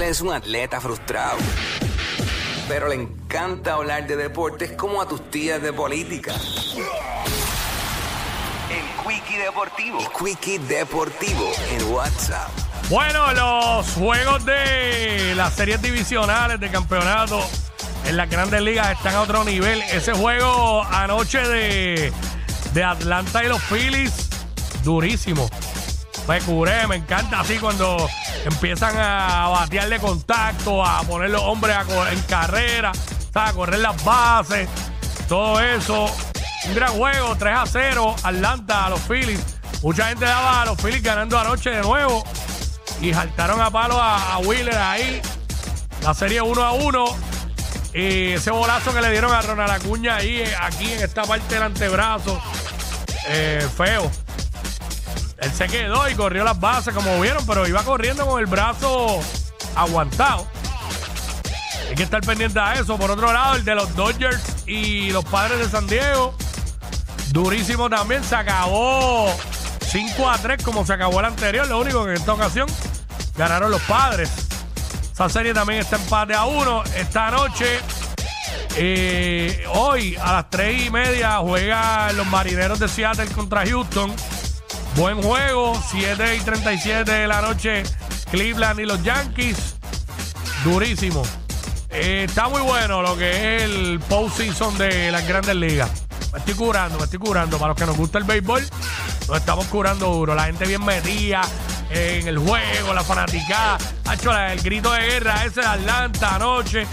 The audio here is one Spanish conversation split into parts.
Es un atleta frustrado, pero le encanta hablar de deportes como a tus tías de política. El Quickie Deportivo. El Quickie Deportivo en WhatsApp. Bueno, los juegos de las series divisionales de campeonato en las grandes ligas están a otro nivel. Ese juego anoche de, de Atlanta y los Phillies, durísimo. Me curé, me encanta así cuando empiezan a batearle contacto, a poner los hombres en carrera, a correr las bases, todo eso. Un gran juego, 3 a 0, Atlanta a los Phillies. Mucha gente daba a los Phillies ganando anoche de nuevo y saltaron a palo a, a Wheeler ahí. La serie 1 a 1. Y ese bolazo que le dieron a Ronald Acuña ahí, eh, aquí en esta parte del antebrazo, eh, feo. Él se quedó y corrió las bases, como vieron, pero iba corriendo con el brazo aguantado. Hay que estar pendiente a eso. Por otro lado, el de los Dodgers y los padres de San Diego. Durísimo también. Se acabó 5 a 3 como se acabó el anterior. Lo único que en esta ocasión ganaron los padres. Esa serie también está empate a 1. Esta noche, eh, hoy a las 3 y media, juegan los marineros de Seattle contra Houston. Buen juego, 7 y 37 de la noche, Cleveland y los Yankees. Durísimo. Eh, está muy bueno lo que es el postseason de las grandes ligas. Me estoy curando, me estoy curando. Para los que nos gusta el béisbol, nos estamos curando duro. La gente bien metida en el juego, la fanaticada. El grito de guerra ese de Atlanta anoche.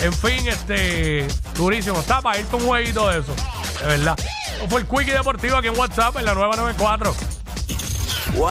En fin, este, durísimo. Está para irte un jueguito de eso. De verdad. Esto Fue el Quickie Deportivo aquí en WhatsApp en la nueva 94.